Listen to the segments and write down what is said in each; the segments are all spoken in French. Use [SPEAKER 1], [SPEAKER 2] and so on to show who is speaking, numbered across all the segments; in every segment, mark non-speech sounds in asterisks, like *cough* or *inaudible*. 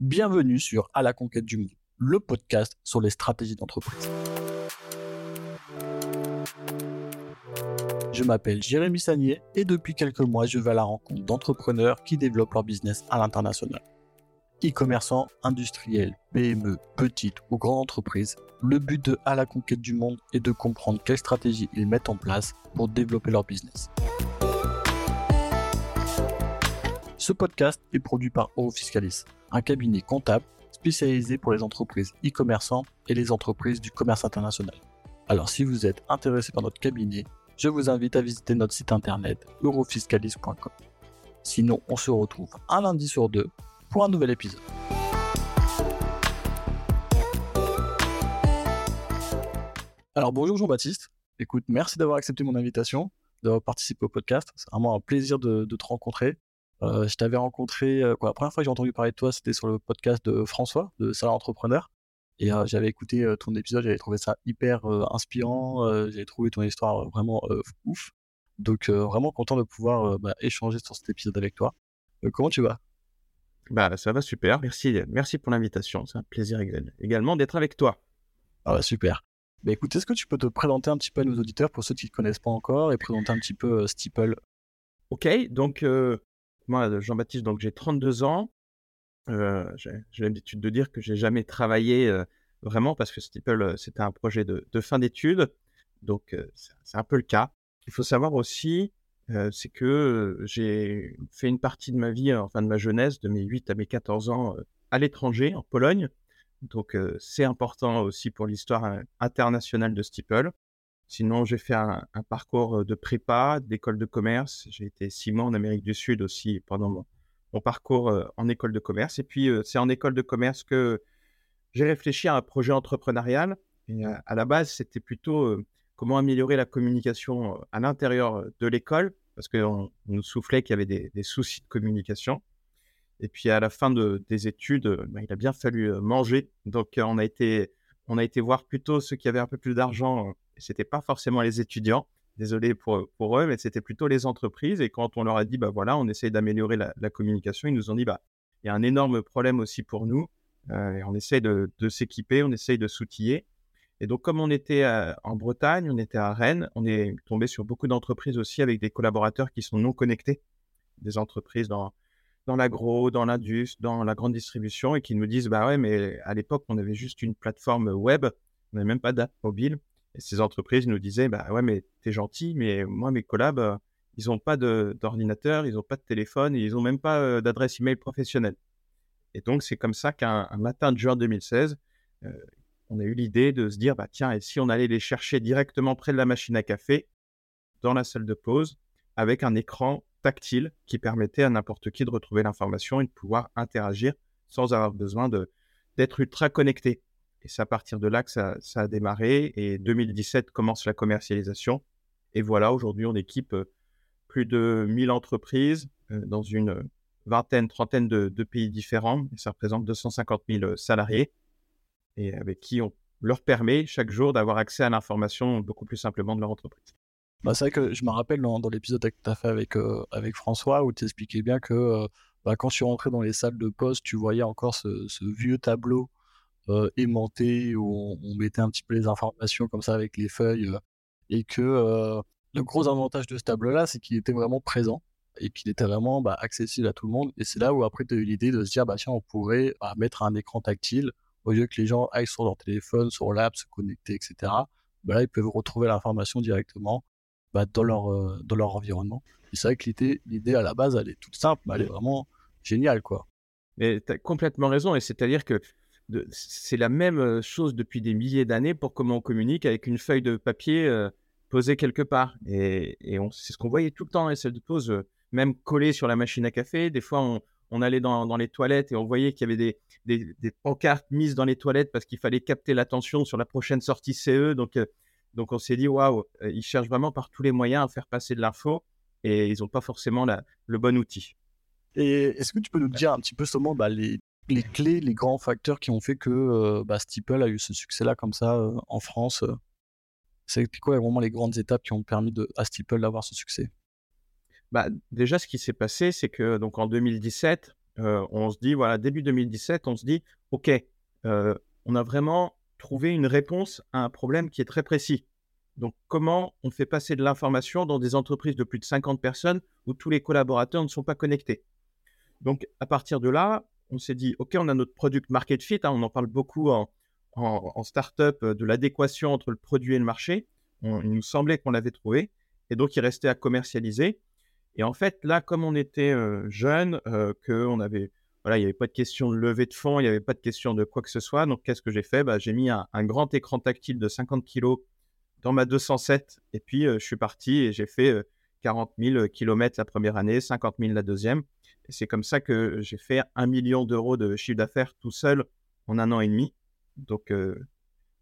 [SPEAKER 1] Bienvenue sur À la conquête du monde, le podcast sur les stratégies d'entreprise. Je m'appelle Jérémy Sagnier et depuis quelques mois, je vais à la rencontre d'entrepreneurs qui développent leur business à l'international. E-commerçants, industriels, PME, petites ou grandes entreprises, le but de À la conquête du monde est de comprendre quelles stratégies ils mettent en place pour développer leur business. Ce podcast est produit par Eurofiscalis, un cabinet comptable spécialisé pour les entreprises e-commerçants et les entreprises du commerce international. Alors si vous êtes intéressé par notre cabinet, je vous invite à visiter notre site internet eurofiscalis.com. Sinon, on se retrouve un lundi sur deux pour un nouvel épisode. Alors bonjour Jean-Baptiste, écoute, merci d'avoir accepté mon invitation, d'avoir participé au podcast. C'est vraiment un plaisir de te rencontrer. Euh, je t'avais rencontré, euh, la première fois que j'ai entendu parler de toi, c'était sur le podcast de François, de Salon Entrepreneur. Et euh, j'avais écouté ton épisode, j'avais trouvé ça hyper inspirant, j'avais trouvé ton histoire vraiment ouf. Donc vraiment content de pouvoir bah, échanger sur cet épisode avec toi. comment tu vas?
[SPEAKER 2] Bah ça va super, merci, merci pour l'invitation, c'est un plaisir également d'être avec toi.
[SPEAKER 1] Ah bah, super. Bah, écoute, est-ce que tu peux te présenter un petit peu à nos auditeurs pour ceux qui ne te connaissent pas encore et présenter un petit peu Steeple?
[SPEAKER 2] Ok, donc moi, Jean-Baptiste, donc j'ai 32 ans. Euh, j'ai l'habitude de dire que j'ai jamais travaillé euh, vraiment parce que Steeple, euh, c'était un projet de, fin d'études. Donc, c'est un peu le cas. Il faut savoir aussi, c'est que j'ai fait une partie de ma vie, enfin de ma jeunesse, de mes 8 à mes 14 ans, à l'étranger, en Pologne. Donc, c'est important aussi pour l'histoire internationale de Steeple. Sinon, j'ai fait un, parcours de prépa, d'école de commerce. J'ai été six mois en Amérique du Sud aussi pendant mon, parcours en école de commerce. Et puis, c'est en école de commerce que j'ai réfléchi à un projet entrepreneurial. Et à la base, c'était plutôt comment améliorer la communication à l'intérieur de l'école, parce qu'on nous soufflait qu'il y avait des, soucis de communication. Et puis à la fin des études, bah, il a bien fallu manger. Donc on a été voir plutôt ceux qui avaient un peu plus d'argent c'était pas forcément les étudiants, désolé pour, eux, mais c'était plutôt les entreprises. Et quand on leur a dit, bah voilà, on essaye d'améliorer la, communication, ils nous ont dit, bah, il y a un énorme problème aussi pour nous. Euh, on essaye de, s'équiper, on essaye de s'outiller. Et donc, comme on était en Bretagne, on était à Rennes, on est tombé sur beaucoup d'entreprises aussi avec des collaborateurs qui sont non connectés, des entreprises dans, dans l'agro, dans l'indus, dans la grande distribution, et qui nous disent, bah ouais, mais à l'époque, on avait juste une plateforme web, on n'avait même pas d'app mobile. Et ces entreprises nous disaient, bah ouais, mais t'es gentil, mais moi, mes collabs, euh, ils n'ont pas d'ordinateur, ils n'ont pas de téléphone, ils n'ont même pas euh, d'adresse email professionnelle. Et donc, c'est comme ça qu'un matin de juin 2016, euh, on a eu l'idée de se dire, bah tiens, et si on allait les chercher directement près de la machine à café, dans la salle de pause, avec un écran tactile qui permettait à n'importe qui de retrouver l'information et de pouvoir interagir sans avoir besoin d'être ultra connecté. Et c'est à partir de là que ça, a démarré. Et 2017 commence la commercialisation. Et voilà, aujourd'hui, on équipe euh, plus de 1000 entreprises euh, dans une vingtaine, trentaine de, pays différents. Ça représente 250 000 euh, salariés. Et avec qui on leur permet chaque jour d'avoir accès à l'information beaucoup plus simplement de leur entreprise.
[SPEAKER 1] Bah, c'est vrai que je me rappelle dans, l'épisode que tu as fait avec, avec François où tu expliquais bien que bah, quand je suis rentré dans les salles de poste, tu voyais encore ce, vieux tableau aimanté où on, mettait un petit peu les informations comme ça avec les feuilles euh, et que euh, le gros avantage de ce tableau-là, c'est qu'il était vraiment présent et qu'il était vraiment bah, accessible à tout le monde. Et c'est là où après tu as eu l'idée de se dire, bah tiens, on pourrait bah, mettre un écran tactile au lieu que les gens aillent sur leur téléphone, sur l'app, se connecter, etc. Bah, là, ils peuvent retrouver l'information directement dans, leur, dans leur environnement. C'est vrai que l'idée, à la base, elle est toute simple, mais elle est vraiment géniale.
[SPEAKER 2] Mais tu as complètement raison, et c'est-à-dire que c'est la même chose depuis des milliers d'années pour comment on communique avec une feuille de papier posée quelque part. Et, c'est ce qu'on voyait tout le temps, et celle de pause, même collée sur la machine à café. Des fois, on, allait dans, les toilettes et on voyait qu'il y avait des, pancartes mises dans les toilettes parce qu'il fallait capter l'attention sur la prochaine sortie CE. Donc, donc on s'est dit, waouh, ils cherchent vraiment par tous les moyens à faire passer de l'info et ils n'ont pas forcément le bon outil.
[SPEAKER 1] Et est-ce que tu peux nous dire un petit peu seulement bah, les les clés, les grands facteurs qui ont fait que euh, bah, Steeple a eu ce succès-là comme ça euh, en France euh? C'est quoi vraiment les grandes étapes qui ont permis à Steeple d'avoir ce succès?
[SPEAKER 2] Bah, Déjà, ce qui s'est passé, c'est que donc en 2017, on se dit, voilà, début 2017, on se dit, OK, on a vraiment trouvé une réponse à un problème qui est très précis. Donc, comment on fait passer de l'information dans des entreprises de plus de 50 personnes où tous les collaborateurs ne sont pas connectés? Donc, à partir de là, on s'est dit, OK, on a notre product market fit. Hein, on en parle beaucoup en, en, startup de l'adéquation entre le produit et le marché. il nous semblait qu'on l'avait trouvé. Et donc, il restait à commercialiser. Et en fait, là, comme on était jeune, qu'on avait voilà, il n'y avait pas de question de levée de fonds, il n'y avait pas de question de quoi que ce soit. Donc, qu'est-ce que j'ai fait? Bah, J'ai mis un, grand écran tactile de 50 kg dans ma 207 et puis je suis parti et j'ai fait 40 000 km la première année, 50 000 la deuxième. Et c'est comme ça que j'ai fait un million d'euros de chiffre d'affaires tout seul en un an et demi. Donc,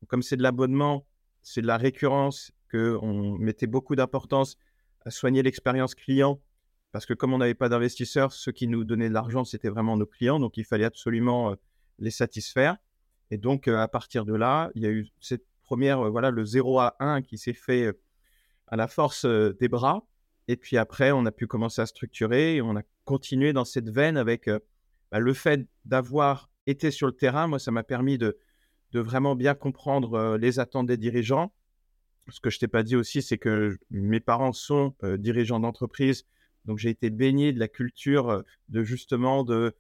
[SPEAKER 2] comme c'est de l'abonnement, c'est de la récurrence, qu'on mettait beaucoup d'importance à soigner l'expérience client parce que comme on n'avait pas d'investisseurs, ceux qui nous donnaient de l'argent, c'était vraiment nos clients, donc il fallait absolument les satisfaire. Et donc, à partir de là, il y a eu cette première, voilà, le 0 à 1 qui s'est fait à la force des bras. Et puis après, on a pu commencer à structurer et on a continué dans cette veine avec bah, le fait d'avoir été sur le terrain. Moi, ça m'a permis de, vraiment bien comprendre les attentes des dirigeants. Ce que je t'ai pas dit aussi, c'est que mes parents sont dirigeants d'entreprise donc j'ai été baigné de la culture de justement de,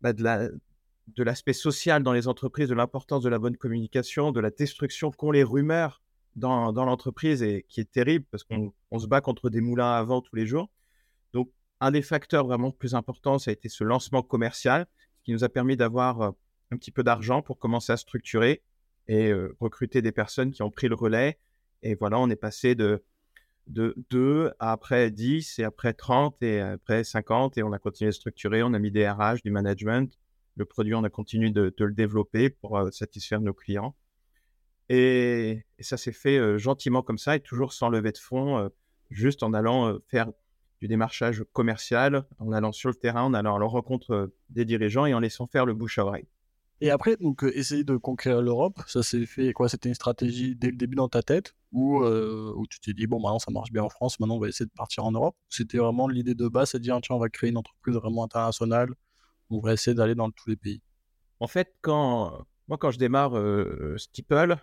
[SPEAKER 2] bah, de l'aspect social dans les entreprises, de l'importance de la bonne communication, de la destruction qu'ont les rumeurs dans, dans l'entreprise et qui est terrible parce qu'on se bat contre des moulins à vent tous les jours. Donc, un des facteurs vraiment plus importants, ça a été ce lancement commercial qui nous a permis d'avoir un petit peu d'argent pour commencer à structurer et recruter des personnes qui ont pris le relais. Et voilà, on est passé de de 2 après 10 et après 30 et après 50 et on a continué à structurer, on a mis des RH, du management. Le produit, on a continué de, le développer pour euh, satisfaire nos clients. Et, ça s'est fait euh, gentiment comme ça et toujours sans lever de fonds, euh, juste en allant faire du démarchage commercial, en allant sur le terrain, en allant à la rencontre des dirigeants et en laissant faire le bouche à oreille.
[SPEAKER 1] Et après, donc, essayer de conquérir l'Europe, ça s'est fait quoi? C'était une stratégie dès le début dans ta tête ou où tu t'es dit, bon, maintenant ça marche bien en France, maintenant on va essayer de partir en Europe C'était vraiment l'idée de base, c'est de dire, tiens, on va créer une entreprise vraiment internationale, on va essayer d'aller dans tous les pays.
[SPEAKER 2] En fait, quand, moi, quand je démarre euh, Steeple,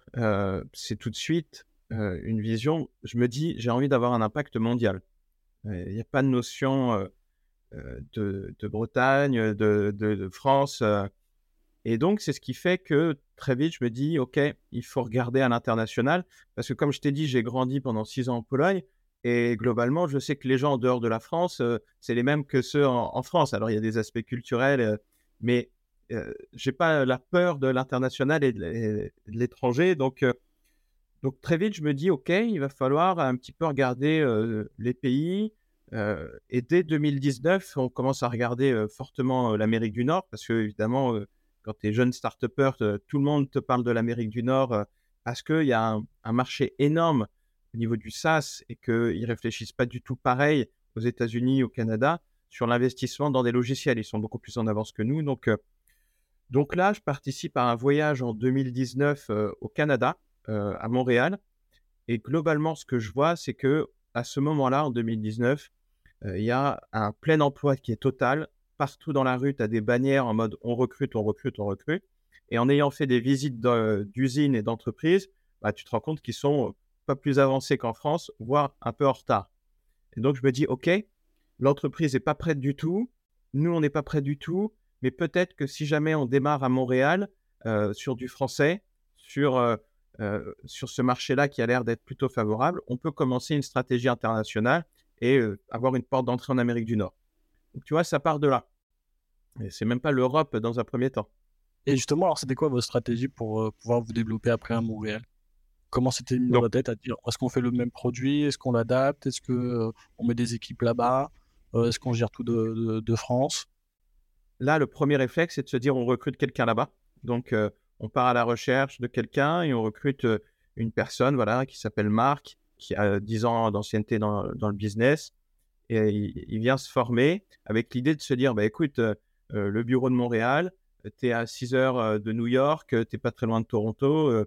[SPEAKER 2] c'est tout de suite une vision. Je me dis, j'ai envie d'avoir un impact mondial. Il n'y a pas de notion de, Bretagne, de, France. Et donc, c'est ce qui fait que très vite, je me dis, OK, il faut regarder à l'international. Parce que comme je t'ai dit, j'ai grandi pendant six ans en Pologne. Et globalement, je sais que les gens en dehors de la France, c'est les mêmes que ceux en, France. Alors, il y a des aspects culturels, mais euh, j'ai pas la peur de l'international et de, l'étranger. Donc, donc, très vite, je me dis, OK, il va falloir un petit peu regarder les pays. et dès 2019, on commence à regarder fortement l'Amérique du Nord, parce que, évidemment, quand tu es jeune start tout le monde te parle de l'Amérique du Nord euh, parce qu'il y a un, marché énorme au niveau du SaaS et qu'ils ne réfléchissent pas du tout pareil aux États-Unis, au Canada, sur l'investissement dans des logiciels. Ils sont beaucoup plus en avance que nous. Donc, euh, donc là, je participe à un voyage en 2019 euh, au Canada, à Montréal. Et globalement, ce que je vois, c'est que à ce moment-là, en 2019, il y a un plein emploi qui est total partout dans la rue, tu as des bannières en mode on recrute, on recrute, on recrute. Et en ayant fait des visites d'usines et d'entreprises, bah, tu te rends compte qu'ils sont pas plus avancés qu'en France, voire un peu en retard. Et donc, je me dis, OK, l'entreprise n'est pas prête du tout, nous, on n'est pas prêt du tout, mais peut-être que si jamais on démarre à Montréal euh, sur du français, sur, euh, euh, sur ce marché-là qui a l'air d'être plutôt favorable, on peut commencer une stratégie internationale et avoir une porte d'entrée en Amérique du Nord. Tu vois, ça part de là. Et c'est même pas l'Europe dans un premier temps.
[SPEAKER 1] Et justement, alors c'était quoi votre stratégie pour pouvoir vous développer après à Montréal? Comment c'était mis dans la tête à dire est-ce qu'on fait le même produit? Est-ce qu'on l'adapte? Est-ce qu'on euh, met des équipes là-bas? Euh, Est-ce qu'on gère tout de, France?
[SPEAKER 2] Là, le premier réflexe, c'est de se dire on recrute quelqu'un là-bas. Donc, on part à la recherche de quelqu'un et on recrute une personne voilà, qui s'appelle Marc, qui a 10 ans d'ancienneté dans, le business, et il, vient se former avec l'idée de se dire, bah, écoute, euh, euh, le bureau de Montréal, tu es à 6 heures euh, de New York, tu n'es pas très loin de Toronto,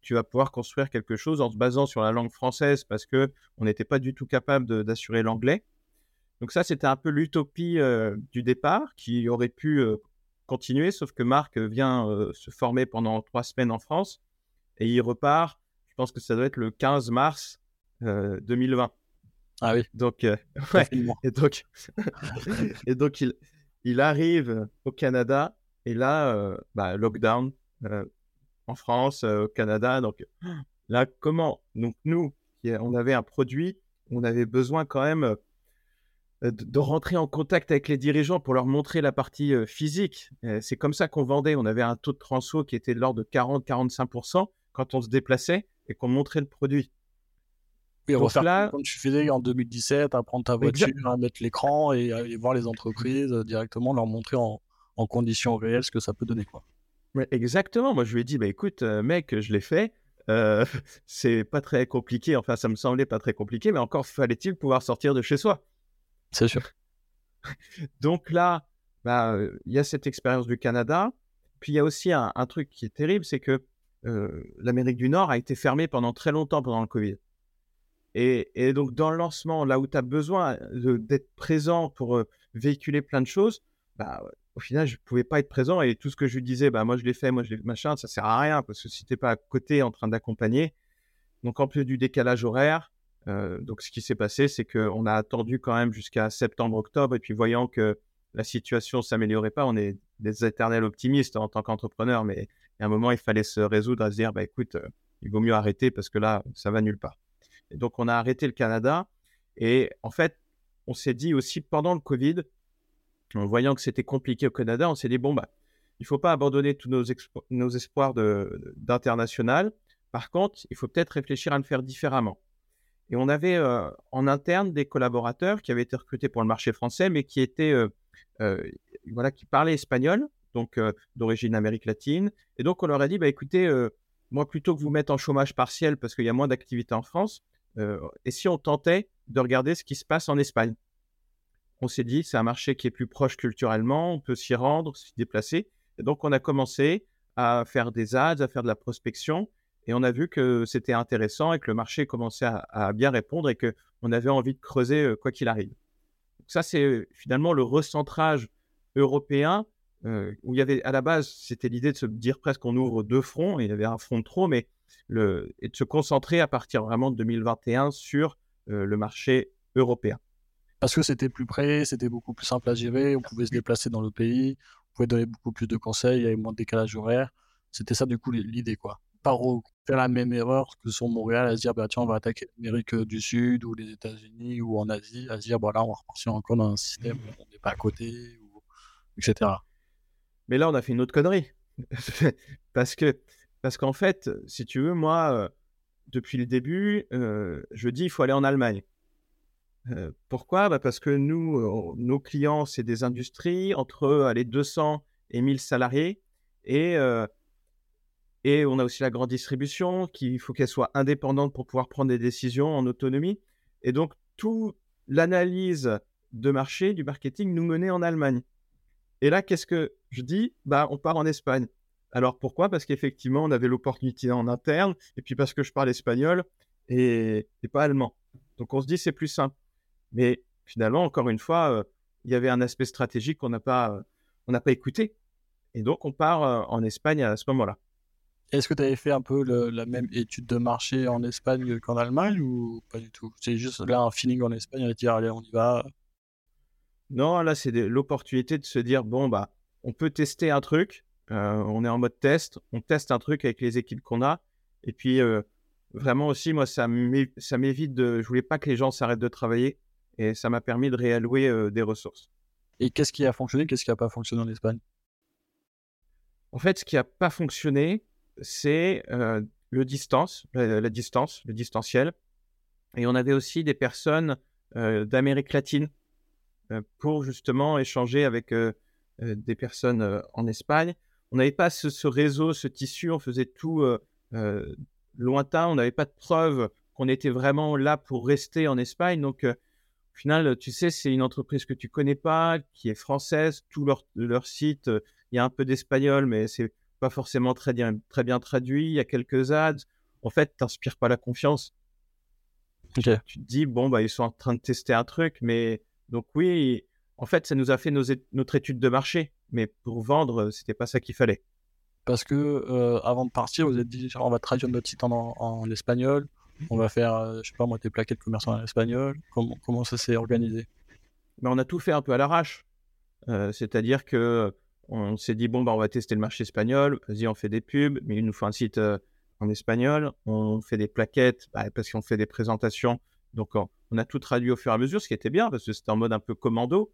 [SPEAKER 2] tu vas pouvoir construire quelque chose en se basant sur la langue française parce que on n'était pas du tout capable d'assurer l'anglais. Donc ça, c'était un peu l'utopie du départ qui aurait pu continuer, sauf que Marc vient se former pendant trois semaines en France et il repart, je pense que ça doit être le 15 mars 2020.
[SPEAKER 1] Ah oui.
[SPEAKER 2] Donc, *laughs* ouais. Et donc, *laughs* et donc il, il arrive au Canada et là, bah, lockdown en France, au Canada. Donc là, comment? Donc nous, on avait un produit, on avait besoin quand même de, rentrer en contact avec les dirigeants pour leur montrer la partie physique. C'est comme ça qu'on vendait. On avait un taux de transfo qui était de l'ordre de 40-45% quand on se déplaçait et qu'on montrait le produit.
[SPEAKER 1] Oui, refaire là, comme tu faisais en 2017, à prendre ta voiture, à mettre l'écran et aller voir les entreprises directement, leur montrer en, conditions réelles ce que ça peut donner. Quoi.
[SPEAKER 2] exactement. Moi, je lui ai dit, bah, écoute, mec, je l'ai fait. *laughs* c'est pas très compliqué. Enfin, ça me semblait pas très compliqué, mais encore fallait-il pouvoir sortir de chez soi.
[SPEAKER 1] C'est sûr.
[SPEAKER 2] Donc là, bah, il y a cette expérience du Canada. Puis il y a aussi un, truc qui est terrible, c'est que l'Amérique du Nord a été fermée pendant très longtemps pendant le Covid. Et, donc dans le lancement, là où tu as besoin d'être présent pour véhiculer plein de choses, bah, au final, je ne pouvais pas être présent. Et tout ce que je lui disais, bah, moi je l'ai fait, moi je l'ai machin, ça sert à rien parce que si tu n'es pas à côté en train d'accompagner, donc en plus du décalage horaire, euh, donc, ce qui s'est passé, c'est qu'on a attendu quand même jusqu'à septembre-octobre, et puis voyant que la situation s'améliorait pas, on est des éternels optimistes en tant qu'entrepreneur, mais à un moment, il fallait se résoudre à se dire, bah écoute, euh, il vaut mieux arrêter parce que là, ça va nulle part. Et donc, on a arrêté le Canada, et en fait, on s'est dit aussi pendant le Covid, en voyant que c'était compliqué au Canada, on s'est dit, bon, bah, il faut pas abandonner tous nos, nos espoirs d'international. Par contre, il faut peut-être réfléchir à le faire différemment. Et on avait en interne des collaborateurs qui avaient été recrutés pour le marché français, mais qui étaient, voilà, qui parlaient espagnol, donc d'origine Amérique latine. Et donc on leur a dit, bah écoutez, moi plutôt que vous mettre en chômage partiel parce qu'il y a moins d'activité en France, et si on tentait de regarder ce qui se passe en Espagne? On s'est dit, c'est un marché qui est plus proche culturellement, on peut s'y rendre, s'y déplacer. Et donc on a commencé à faire des ads, à faire de la prospection. Et on a vu que c'était intéressant et que le marché commençait à, bien répondre et qu'on avait envie de creuser quoi qu'il arrive. ça, c'est finalement le recentrage européen où il y avait à la base, c'était l'idée de se dire presque qu'on ouvre deux fronts, il y avait un front de trop, mais et de se concentrer à partir vraiment de 2021 sur le marché européen.
[SPEAKER 1] Parce que c'était plus près, c'était beaucoup plus simple à gérer, on pouvait se déplacer dans le pays, on pouvait donner beaucoup plus de conseils, il y avait moins de décalage horaire. C'était ça du coup l'idée quoi pas faire la même erreur que sur Montréal à se dire bah tiens on va attaquer l'Amérique du Sud ou les États-Unis ou en Asie à se dire voilà bah, on va repartir encore dans un système où on n'est pas à côté etc.
[SPEAKER 2] Mais là on a fait une autre connerie *laughs* parce que parce qu'en fait si tu veux moi depuis le début je dis il faut aller en Allemagne. pourquoi? Bah Parce que nous, nos clients, c'est des industries entre les 200 et 1000 salariés. Et et on a aussi la grande distribution, qu'il faut qu'elle soit indépendante pour pouvoir prendre des décisions en autonomie. Et donc, toute l'analyse de marché, du marketing, nous menait en Allemagne. Et là, qu'est-ce que je dis? Bah, on part en Espagne. Alors pourquoi? Parce qu'effectivement, on avait l'opportunité en interne, et puis parce que je parle espagnol et, pas allemand. Donc on se dit c'est plus simple. Mais finalement, encore une fois, euh, il y avait un aspect stratégique qu'on n'a pas, n'a pas écouté. Et donc on part euh, en Espagne à ce moment-là.
[SPEAKER 1] Est-ce que tu avais fait un peu la même étude de marché en Espagne qu'en Allemagne ou pas du tout? C'est juste là un feeling en Espagne à dire allez on y va.
[SPEAKER 2] Non, là c'est l'opportunité de se dire bon bah on peut tester un truc, euh, on est en mode test, on teste un truc avec les équipes qu'on a. Et puis euh, vraiment aussi moi ça m'évite de je voulais pas que les gens s'arrêtent de travailler et ça m'a permis de réallouer euh, des ressources.
[SPEAKER 1] Et qu'est-ce qui a fonctionné, qu'est-ce qui n'a pas fonctionné en Espagne?
[SPEAKER 2] En fait, ce qui n'a pas fonctionné, c'est le distance, la, distance, le distanciel. Et on avait aussi des personnes d'Amérique latine pour justement échanger avec des personnes en Espagne. On n'avait pas ce, réseau, ce tissu, on faisait tout lointain, on n'avait pas de preuves qu'on était vraiment là pour rester en Espagne. Donc, au final, tu sais, c'est une entreprise que tu connais pas, qui est française, tout leur, leur site, il y a un peu d'espagnol, mais c'est pas forcément très bien, très bien traduit, il y a quelques ads. En fait, t'inspires pas la confiance. Tu te dis, bon, bah, ils sont en train de tester un truc, mais, Donc oui, en fait, ça nous a fait notre étude de marché, mais pour vendre, c'était pas ça qu'il fallait.
[SPEAKER 1] Parce que avant de partir, vous êtes dit, on va traduire notre site en, espagnol, on va faire, je sais pas moi, des plaquettes commerçants en espagnol. Comment, comment ça s'est organisé?
[SPEAKER 2] Mais On a tout fait un peu à l'arrache. C'est-à-dire que on s'est dit, bon, bah, on va tester le marché espagnol, vas-y, on fait des pubs, mais il nous faut un site en espagnol, on fait des plaquettes bah, parce qu'on fait des présentations. Donc, on, a tout traduit au fur et à mesure, ce qui était bien parce que c'était en mode un peu commando.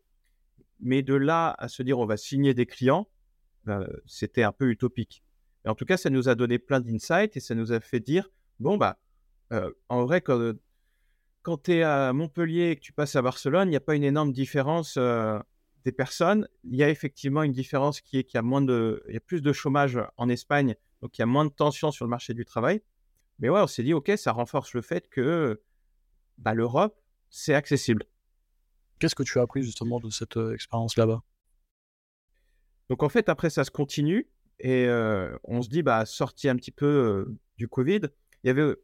[SPEAKER 2] Mais de là à se dire on va signer des clients, bah, c'était un peu utopique. en tout cas, ça nous a donné plein d'insights et ça nous a fait dire bon, bah, euh, en vrai, quand, quand tu es à Montpellier et que tu passes à Barcelone, il n'y a pas une énorme différence euh, des personnes. Il y a effectivement une différence qui est qu'il y a moins de, il y a plus de chômage en Espagne donc il y a moins de tension sur le marché du travail. Mais ouais, on s'est dit, OK, ça renforce le fait que bah, l'Europe, c'est accessible.
[SPEAKER 1] Qu'est-ce que tu as appris justement de cette euh, expérience là-bas?
[SPEAKER 2] Donc en fait, après, ça se continue et euh, on se dit, bah, sorti un petit peu euh, du Covid, il y avait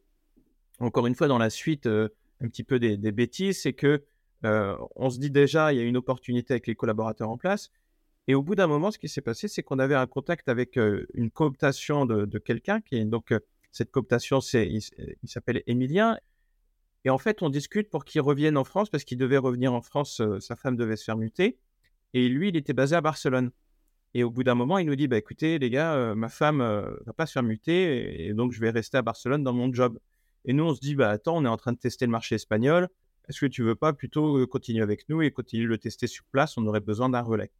[SPEAKER 2] encore une fois dans la suite un petit peu des, des bêtises, c'est que on se dit déjà, il y a une opportunité avec les collaborateurs en place, et au bout d'un moment, ce qui s'est passé, c'est qu'on avait un contact avec une cooptation de, quelqu'un qui donc cette cooptation, il, s'appelle Emilien. Et en fait, on discute pour qu'il revienne en France parce qu'il devait revenir en France. sa femme devait se faire muter et lui, il était basé à Barcelone. Et au bout d'un moment, il nous dit bah écoutez les gars, ma femme va pas se faire muter et, donc je vais rester à Barcelone dans mon job. Et nous, on se dit bah attends, on est en train de tester le marché espagnol. Est-ce que tu veux pas plutôt continuer avec nous et continuer le tester sur place? On aurait besoin d'un relais.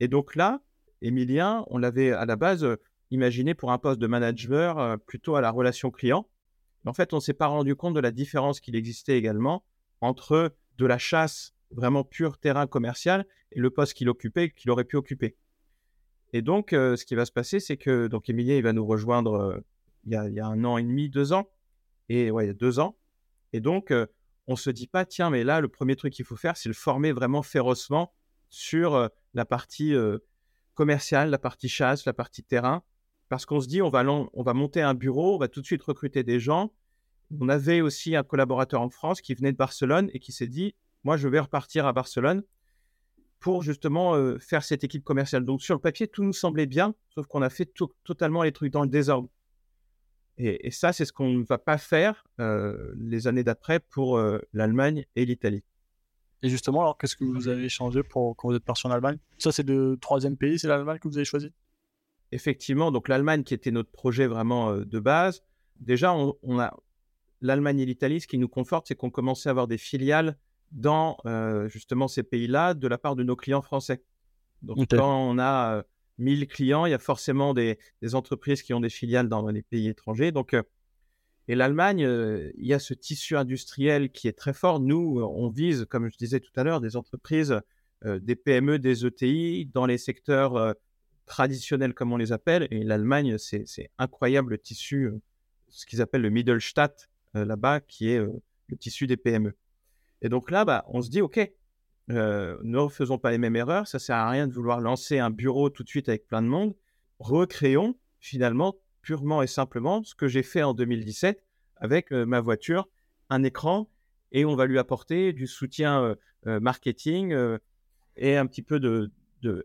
[SPEAKER 2] Et donc là, Emilien, on l'avait à la base imaginé pour un poste de manager plutôt à la relation client. en fait, on ne s'est pas rendu compte de la différence qu'il existait également entre de la chasse vraiment pure terrain commercial et le poste qu'il occupait, qu'il aurait pu occuper. Et donc, ce qui va se passer, c'est que donc Emilien, il va nous rejoindre il, y a, un an et demi, deux ans, et ouais, il y a deux ans. Et donc, on se dit pas, tiens, mais là, le premier truc qu'il faut faire, c'est le former vraiment férocement sur la partie commerciale, la partie chasse, la partie terrain, parce qu'on se dit on va, on va monter un bureau, on va tout de suite recruter des gens. On avait aussi un collaborateur en France qui venait de Barcelone et qui s'est dit moi je vais repartir à Barcelone pour justement faire cette équipe commerciale. Donc sur le papier tout nous semblait bien, sauf qu'on a fait totalement les trucs dans le désordre. Et, et ça c'est ce qu'on ne va pas faire les années d'après pour l'Allemagne et l'Italie.
[SPEAKER 1] Et justement, alors, qu'est-ce que vous avez changé pour quand vous êtes parti en Allemagne? Ça, c'est le troisième pays, c'est l'Allemagne que vous avez choisi?
[SPEAKER 2] Effectivement, donc l'Allemagne qui était notre projet vraiment euh, de base. Déjà, on, a l'Allemagne et l'Italie. Ce qui nous conforte, c'est qu'on commençait à avoir des filiales dans euh, justement ces pays-là de la part de nos clients français. Donc, quand on a 1000 euh, clients, il y a forcément des, des, entreprises qui ont des filiales dans les pays étrangers. Donc, et l'Allemagne, il y a ce tissu industriel qui est très fort. Nous, on vise, comme je disais tout à l'heure, des entreprises, des PME, des ETI dans les secteurs traditionnels, comme on les appelle. Et l'Allemagne, c'est incroyable le tissu, ce qu'ils appellent le Mittelstadt là-bas, qui est le tissu des PME. Et donc là, bah, on se dit, OK, ne refaisons pas les mêmes erreurs. Ça sert à rien de vouloir lancer un bureau tout de suite avec plein de monde. Recréons finalement purement et simplement ce que j'ai fait en 2017 avec ma voiture, un écran, et on va lui apporter du soutien marketing et un petit peu de,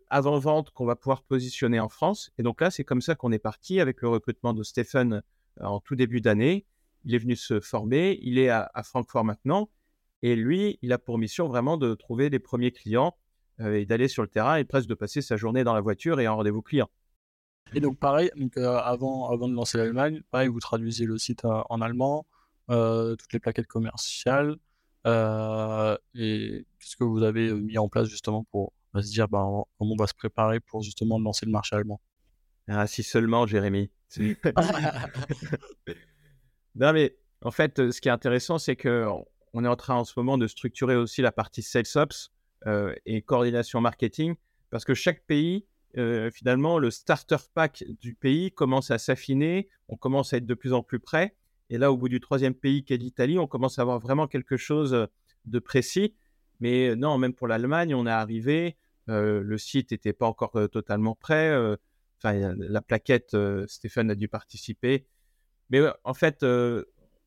[SPEAKER 2] avant-vente qu'on va pouvoir positionner en France. Et donc là, c'est comme ça qu'on est parti avec le recrutement de Stéphane en tout début d'année. Il est venu se former, il est à, Francfort maintenant, et lui, il a pour mission vraiment de trouver les premiers clients et d'aller sur le terrain et presque de passer sa journée dans la voiture et en rendez-vous client.
[SPEAKER 1] Et donc pareil, donc, euh, avant, avant de lancer l'Allemagne, pareil, vous traduisez le site euh, en allemand, euh, toutes les plaquettes commerciales. et qu'est-ce que vous avez mis en place justement pour se dire bah, comment on va se préparer pour justement lancer le marché allemand?
[SPEAKER 2] Ah, si seulement, Jérémy. *laughs* *laughs* non, mais en fait, ce qui est intéressant, c'est que on est en train en ce moment de structurer aussi la partie sales ops et coordination marketing, parce que chaque pays euh, finalement, le starter pack du pays commence à s'affiner, on commence à être de plus en plus près. Et là, au bout du troisième pays qui est l'Italie, on commence à avoir vraiment quelque chose euh, de précis. Mais euh, non, même pour l'Allemagne, on est arrivé, le site n'était pas encore totalement prêt. Enfin, la plaquette, Stéphane a dû participer. Mais en fait,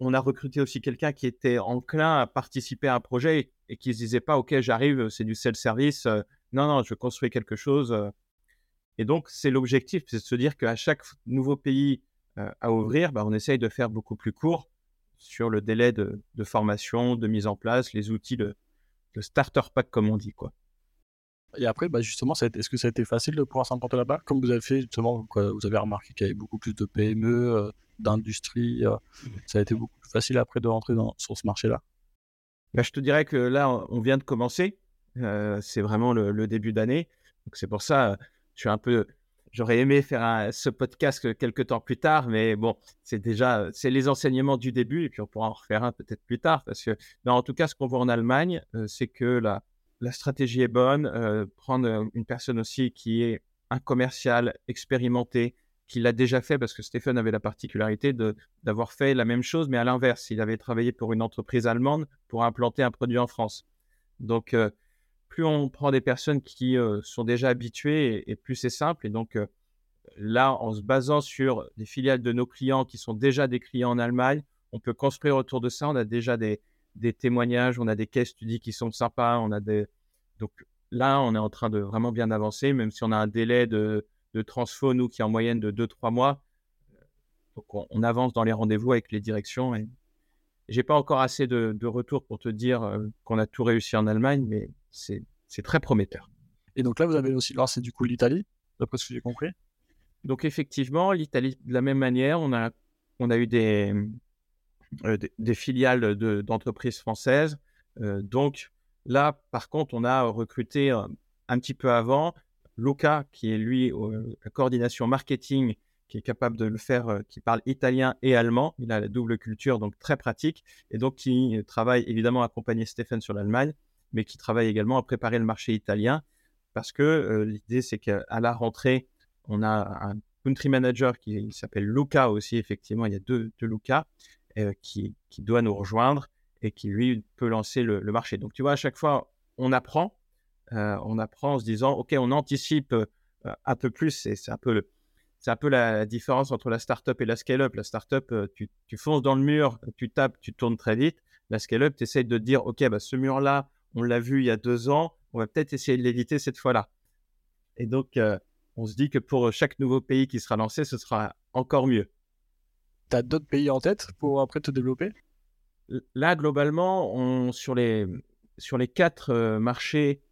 [SPEAKER 2] on a recruté aussi quelqu'un qui était enclin à participer à un projet et qui se disait pas, OK, j'arrive, c'est du self-service. non, non, je construis quelque chose. Et donc, c'est l'objectif, c'est de se dire qu'à chaque nouveau pays à ouvrir, bah, on essaye de faire beaucoup plus court sur le délai de, formation, de mise en place, les outils de, starter pack, comme on dit. quoi.
[SPEAKER 1] Et après, bah justement, est-ce que ça a été facile de pouvoir s'implanter là-bas? Comme vous avez fait, justement, vous avez remarqué qu'il y avait beaucoup plus de PME, d'industrie. ça a été beaucoup plus facile après de rentrer dans, sur ce marché-là
[SPEAKER 2] bah, Je te dirais que là, on vient de commencer. c'est vraiment le, le début d'année. Donc c'est pour ça, je suis un peu J'aurais aimé faire ce podcast quelques temps plus tard, mais bon, c'est déjà c'est les enseignements du début et puis on pourra en refaire un peut-être plus tard parce que en tout cas, ce qu'on voit en Allemagne, euh, c'est que la, la stratégie est bonne. Euh, prendre une personne aussi qui est un commercial expérimenté, qui l'a déjà fait parce que Stéphane avait la particularité d'avoir fait la même chose, mais à l'inverse, il avait travaillé pour une entreprise allemande pour implanter un produit en France. Donc euh, plus on prend des personnes qui euh, sont déjà habituées et, plus c'est simple. Et donc euh, là, en se basant sur des filiales de nos clients qui sont déjà des clients en Allemagne, on peut construire autour de ça. On a déjà des, témoignages, on a des caisses studies qui sont sympas, on a des donc là, on est en train de vraiment bien avancer, même si on a un délai de, de transfo, nous, qui est en moyenne de 2-3 mois. Donc, on, avance dans les rendez-vous avec les directions. Et j'ai pas encore assez de, de retours pour te dire euh, qu'on a tout réussi en Allemagne, mais c'est très prometteur.
[SPEAKER 1] Et donc là, vous avez aussi lancé du coup l'Italie, d'après ce que j'ai compris?
[SPEAKER 2] Donc effectivement, l'Italie, de la même manière, on a, on a eu des, euh, des, filiales d'entreprises françaises. Euh, donc là, par contre, on a recruté un petit peu avant Luca, qui est lui la coordination marketing, qui est capable de le faire, qui parle italien et allemand. Il a la double culture, donc très pratique. Et donc qui travaille évidemment à accompagner Stéphane sur l'Allemagne mais qui travaille également à préparer le marché italien. Parce que euh, l'idée, c'est qu'à la rentrée, on a un country manager qui s'appelle Luca aussi, effectivement, il y a deux, deux Luca, euh, qui, qui, doit nous rejoindre et qui, lui, peut lancer le, marché. Donc, tu vois, à chaque fois, on apprend. Euh, on apprend en se disant, OK, on anticipe un peu plus. C'est un peu le, c'est un peu la, différence entre la startup et la scale-up. La startup, tu, tu fonces dans le mur, tu tapes, tu tournes très vite. La scale-up, tu essayes de dire, OK, bah, ce mur-là, on l'a vu il y a deux ans, on va peut-être essayer de l'éviter cette fois-là. Et donc, euh, on se dit que pour chaque nouveau pays qui sera lancé, ce sera encore mieux.
[SPEAKER 1] Tu as d'autres pays en tête pour après te développer?
[SPEAKER 2] Là, globalement, on, sur, les, sur les quatre euh, marchés,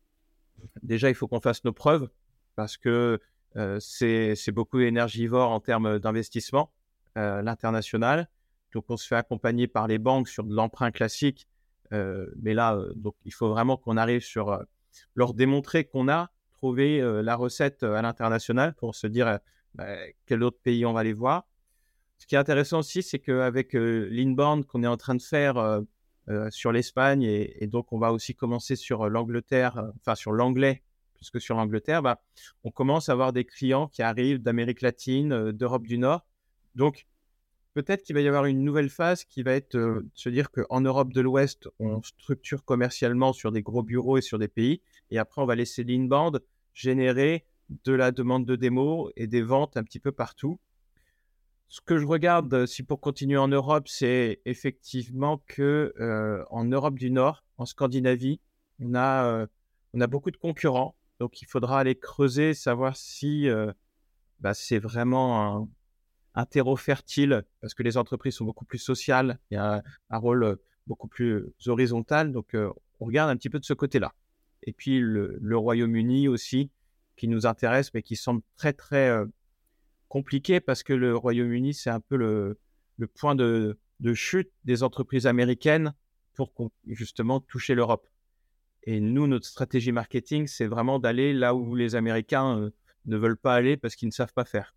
[SPEAKER 2] déjà, il faut qu'on fasse nos preuves parce que euh, c'est beaucoup énergivore en termes d'investissement, l'international. Donc, on se fait accompagner par les banques sur de l'emprunt classique euh, mais là, euh, donc, il faut vraiment qu'on arrive sur euh, leur démontrer qu'on a trouvé la recette à l'international pour se dire bah, quel autre pays on va aller voir. Ce qui est intéressant aussi, c'est qu'avec l'inbound qu'on est en train de faire sur l'Espagne et, donc on va aussi commencer sur l'Angleterre, enfin sur l'anglais plus que sur l'Angleterre, bah, on commence à avoir des clients qui arrivent d'Amérique latine, d'Europe du Nord. Donc peut-être qu'il va y avoir une nouvelle phase qui va être euh, de se dire qu'en Europe de l'Ouest, on structure commercialement sur des gros bureaux et sur des pays, et après on va laisser l'inbound générer de la demande de démo et des ventes un petit peu partout. Ce que je regarde, euh, si pour continuer en Europe, c'est effectivement que euh, en Europe du Nord, en Scandinavie, on a, on a beaucoup de concurrents, donc il faudra aller creuser, savoir si bah, c'est vraiment un, un terreau fertile parce que les entreprises sont beaucoup plus sociales, il y a un rôle euh, beaucoup plus horizontal. Donc, euh, on regarde un petit peu de ce côté-là. Et puis, le, Royaume-Uni aussi, qui nous intéresse, mais qui semble très, très euh, compliqué parce que le Royaume-Uni, c'est un peu le, point de, chute des entreprises américaines pour justement toucher l'Europe. Et nous, notre stratégie marketing, c'est vraiment d'aller là où les Américains ne veulent pas aller parce qu'ils ne savent pas faire.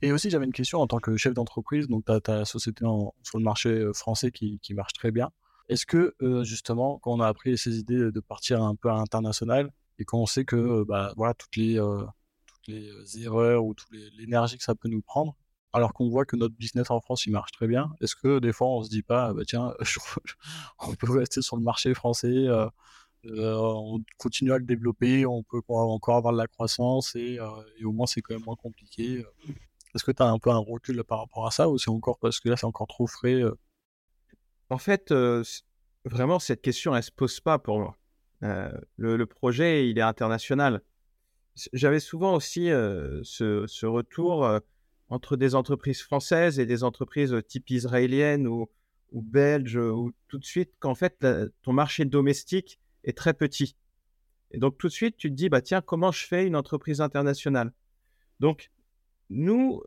[SPEAKER 1] Et aussi, j'avais une question en tant que chef d'entreprise. Donc, tu as ta société sur le marché euh, français qui, marche très bien. Est-ce que, euh, justement, quand on a appris ces idées de partir un peu à l'international et quand on sait que euh, bah, voilà, toutes, les, les erreurs ou toute l'énergie que ça peut nous prendre, alors qu'on voit que notre business en France, il marche très bien, est-ce que des fois, on se dit pas, bah, tiens, *laughs* on peut rester sur le marché français on continue à le développer, on peut encore avoir de la croissance et, au moins c'est quand même moins compliqué. Est-ce que tu as un peu un recul par rapport à ça ou c'est encore parce que là c'est encore trop frais euh,
[SPEAKER 2] en fait, vraiment, cette question, elle se pose pas pour moi. Le, projet, il est international. J'avais souvent aussi ce, retour entre des entreprises françaises et des entreprises type israéliennes ou, ou belges, ou tout de suite qu'en fait, ton marché domestique est très petit. Et donc, tout de suite, tu te dis, bah, tiens, comment je fais une entreprise internationale? Donc, nous,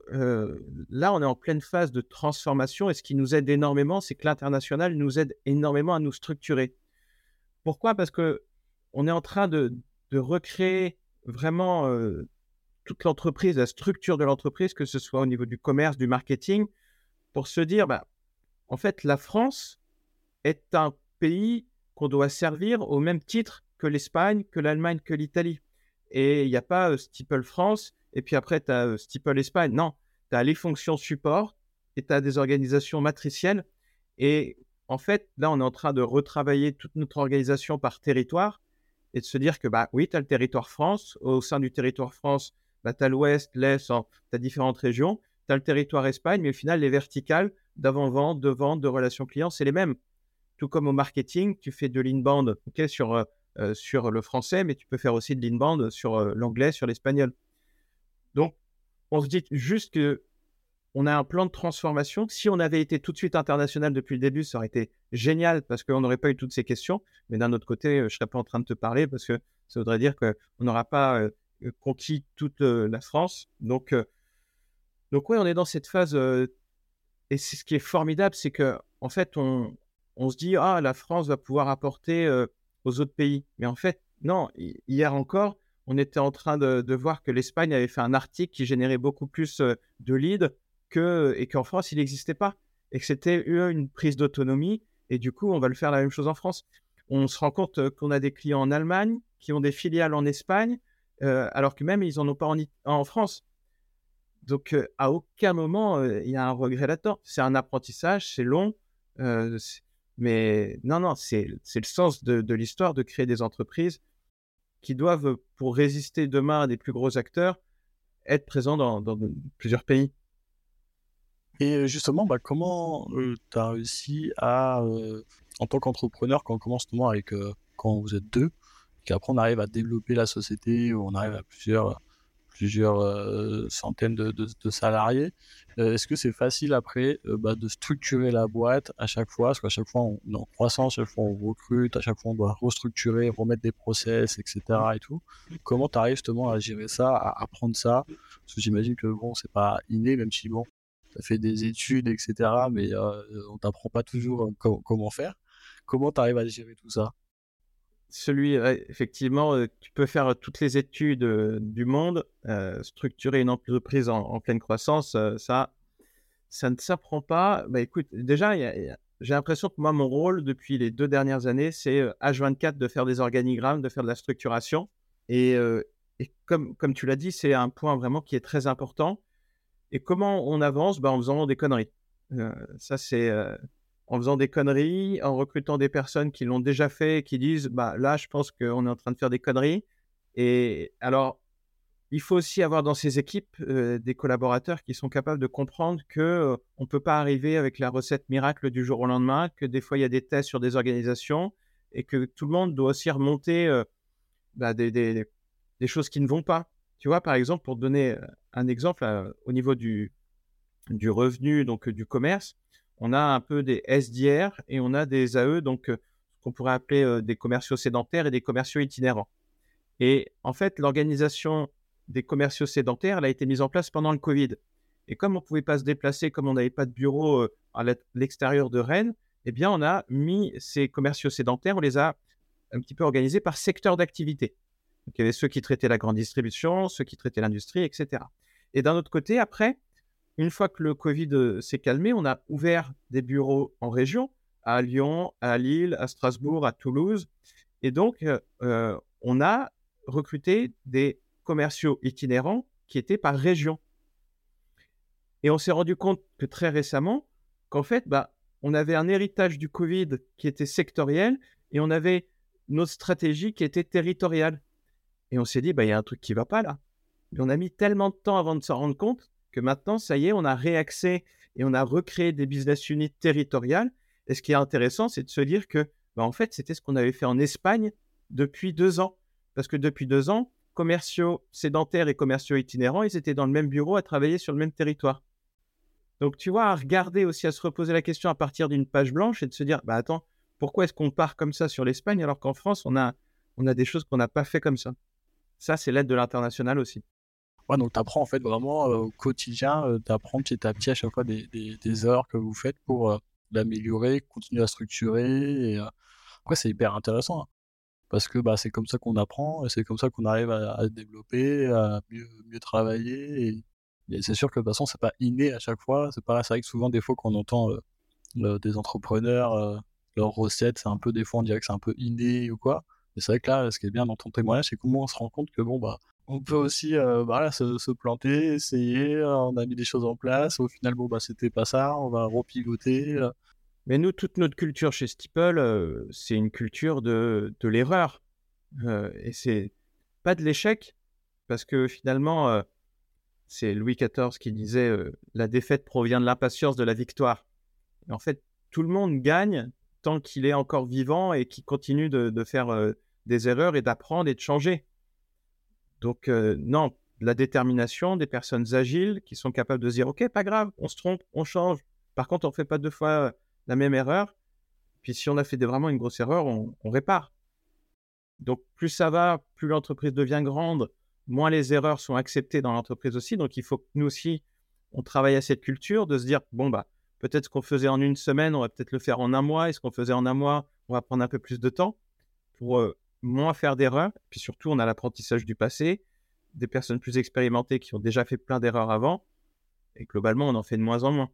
[SPEAKER 2] là, on est en pleine phase de transformation et ce qui nous aide énormément, c'est que l'international nous aide énormément à nous structurer. Pourquoi? Parce que on est en train de, recréer vraiment euh, toute l'entreprise, la structure de l'entreprise, que ce soit au niveau du commerce, du marketing, pour se dire, bah, en fait, la France est un pays qu'on doit servir au même titre que l'Espagne, que l'Allemagne, que l'Italie. Et il n'y a pas euh, France et puis après, tu as Steeple Espagne. Non, tu as les fonctions support et tu as des organisations matricielles. Et en fait, là, on est en train de retravailler toute notre organisation par territoire et de se dire que, bah oui, tu as le territoire France. Au sein du territoire France, bah, tu as l'Ouest, l'Est, tu as différentes régions. Tu as le territoire Espagne, mais au final, les verticales d'avant-vente, de vente, de relations clients, c'est les mêmes. Tout comme au marketing, tu fais de l'inbound ok, sur, euh, euh, sur le français, mais tu peux faire aussi de l'inbound sur euh, l'anglais, sur l'espagnol. Donc, on se dit juste que on a un plan de transformation. Si on avait été tout de suite international depuis le début, ça aurait été génial parce qu'on n'aurait pas eu toutes ces questions. Mais d'un autre côté, je ne serais pas en train de te parler parce que ça voudrait dire qu'on n'aura pas euh, conquis toute euh, la France. Donc, euh, donc oui, on est dans cette phase. et ce qui est formidable, c'est que en fait, on, se dit ah la France va pouvoir apporter aux autres pays. Mais en fait, non. Hier encore, on était en train de, voir que l'Espagne avait fait un article qui générait beaucoup plus euh, de leads que, et qu'en France, il n'existait pas. Et que c'était une prise d'autonomie. Et du coup, on va le faire la même chose en France. On se rend compte euh, qu'on a des clients en Allemagne qui ont des filiales en Espagne, euh, alors que même ils n'en ont pas en, France. Donc, à aucun moment, il y a un regret là-dedans. C'est un apprentissage, c'est long. mais non, non, c'est le sens de l'histoire de créer des entreprises qui doivent, pour résister demain à des plus gros acteurs, être présents dans, plusieurs pays.
[SPEAKER 1] Et justement, bah, comment tu as réussi à, en tant qu'entrepreneur, quand on commence notamment avec quand vous êtes deux, qu'après on arrive à développer la société, où on arrive à plusieurs, plusieurs euh, centaines de, salariés. Euh, est-ce que c'est facile après euh, bah, de structurer la boîte à chaque fois? Parce qu'à chaque fois, on est en croissance, à chaque fois, on recrute, à chaque fois, on doit restructurer, remettre des process, etc. Et tout. Comment tu arrives justement à gérer ça, à apprendre ça? Parce que j'imagine que bon, c'est pas inné, même si bon, tu fait des études, etc. Mais on t'apprend pas toujours comment faire. Comment tu arrives à gérer tout ça?
[SPEAKER 2] Celui, effectivement, tu peux faire toutes les études du monde, structurer une entreprise en, pleine croissance, ça, ça ne s'apprend pas. Bah, écoute, déjà, j'ai l'impression que moi, mon rôle depuis les deux dernières années, c'est H24 de faire des organigrammes, de faire de la structuration. Et, comme, comme tu l'as dit, c'est un point vraiment qui est très important. Et comment on avance? Bah, En faisant des conneries. ça, c'est en faisant des conneries, en recrutant des personnes qui l'ont déjà fait et qui disent bah là je pense qu'on est en train de faire des conneries. Et alors il faut aussi avoir dans ces équipes euh, des collaborateurs qui sont capables de comprendre que euh, on peut pas arriver avec la recette miracle du jour au lendemain, que des fois il y a des tests sur des organisations et que tout le monde doit aussi remonter euh, bah, des, choses qui ne vont pas. Tu vois, par exemple, pour donner un exemple au niveau du, revenu, donc du commerce, on a un peu des SDR et on a des AE, donc qu'on pourrait appeler des commerciaux sédentaires et des commerciaux itinérants. Et en fait, l'organisation des commerciaux sédentaires, elle a été mise en place pendant le Covid. Et comme on ne pouvait pas se déplacer, comme on n'avait pas de bureau à l'extérieur de Rennes, eh bien, on a mis ces commerciaux sédentaires, on les a un petit peu organisés par secteur d'activité. Donc, il y avait ceux qui traitaient la grande distribution, ceux qui traitaient l'industrie, etc. Et d'un autre côté, après, une fois que le Covid euh, s'est calmé, on a ouvert des bureaux en région, à Lyon, à Lille, à Strasbourg, à Toulouse. Et donc, euh, euh, on a recruté des commerciaux itinérants qui étaient par région. Et on s'est rendu compte que très récemment, qu'en fait, bah, on avait un héritage du Covid qui était sectoriel et on avait notre stratégie qui était territoriale. Et on s'est dit, bah, il y a un truc qui va pas là. Mais on a mis tellement de temps avant de s'en rendre compte que maintenant, ça y est, on a réaxé et on a recréé des business units territoriales. Et ce qui est intéressant, c'est de se dire que, bah, en fait, c'était ce qu'on avait fait en Espagne depuis deux ans. Parce que depuis deux ans, commerciaux sédentaires et commerciaux itinérants, ils étaient dans le même bureau à travailler sur le même territoire. Donc, tu vois, à regarder aussi, à se reposer la question à partir d'une page blanche et de se dire, bah attends, pourquoi est-ce qu'on part comme ça sur l'Espagne alors qu'en France, on a, on a des choses qu'on n'a pas fait comme ça? Ça, c'est l'aide de l'international aussi.
[SPEAKER 1] Ouais, donc tu apprends en fait vraiment euh, au quotidien, euh, tu apprends petit à petit à chaque fois des, des, heures que vous faites pour euh, l'améliorer, continuer à structurer. Et, après, c'est hyper intéressant hein, parce que bah, c'est comme ça qu'on apprend et c'est comme ça qu'on arrive à, développer, à mieux, mieux travailler. Et, c'est sûr que de toute façon, c'est pas inné à chaque fois. C'est pas, vrai que souvent, des fois, quand on entend des entrepreneurs, leurs recettes, c'est un peu, des fois, on dirait que c'est un peu inné ou quoi. Mais c'est vrai que là, ce qui est bien dans ton témoignage, c'est comment on se rend compte que bon, bah, on peut aussi euh, bah, se, planter, essayer, euh, on a mis des choses en place, au final, bon, bah, c'était pas ça, on va repiloter. Euh.
[SPEAKER 2] Mais nous, toute notre culture chez Steeple, c'est une culture de, de l'erreur. et c'est pas de l'échec, parce que finalement, c'est Louis XIV qui disait La défaite provient de l'impatience de la victoire. En fait, tout le monde gagne tant qu'il est encore vivant et qu'il continue de, de faire des erreurs et d'apprendre et de changer. Donc, euh, non, la détermination des personnes agiles qui sont capables de dire, OK, pas grave, on se trompe, on change. Par contre, on ne fait pas deux fois la même erreur. Puis si on a fait vraiment une grosse erreur, on, répare. Donc, plus ça va, plus l'entreprise devient grande, moins les erreurs sont acceptées dans l'entreprise aussi. Donc, il faut que nous aussi, on travaille à cette culture de se dire, bon, bah, peut-être ce qu'on faisait en une semaine, on va peut-être le faire en un mois. Et ce qu'on faisait en un mois, on va prendre un peu plus de temps pour euh, moins faire d'erreurs. Puis surtout, on a l'apprentissage du passé, des personnes plus expérimentées qui ont déjà fait plein d'erreurs avant. Et globalement, on en fait de moins en moins.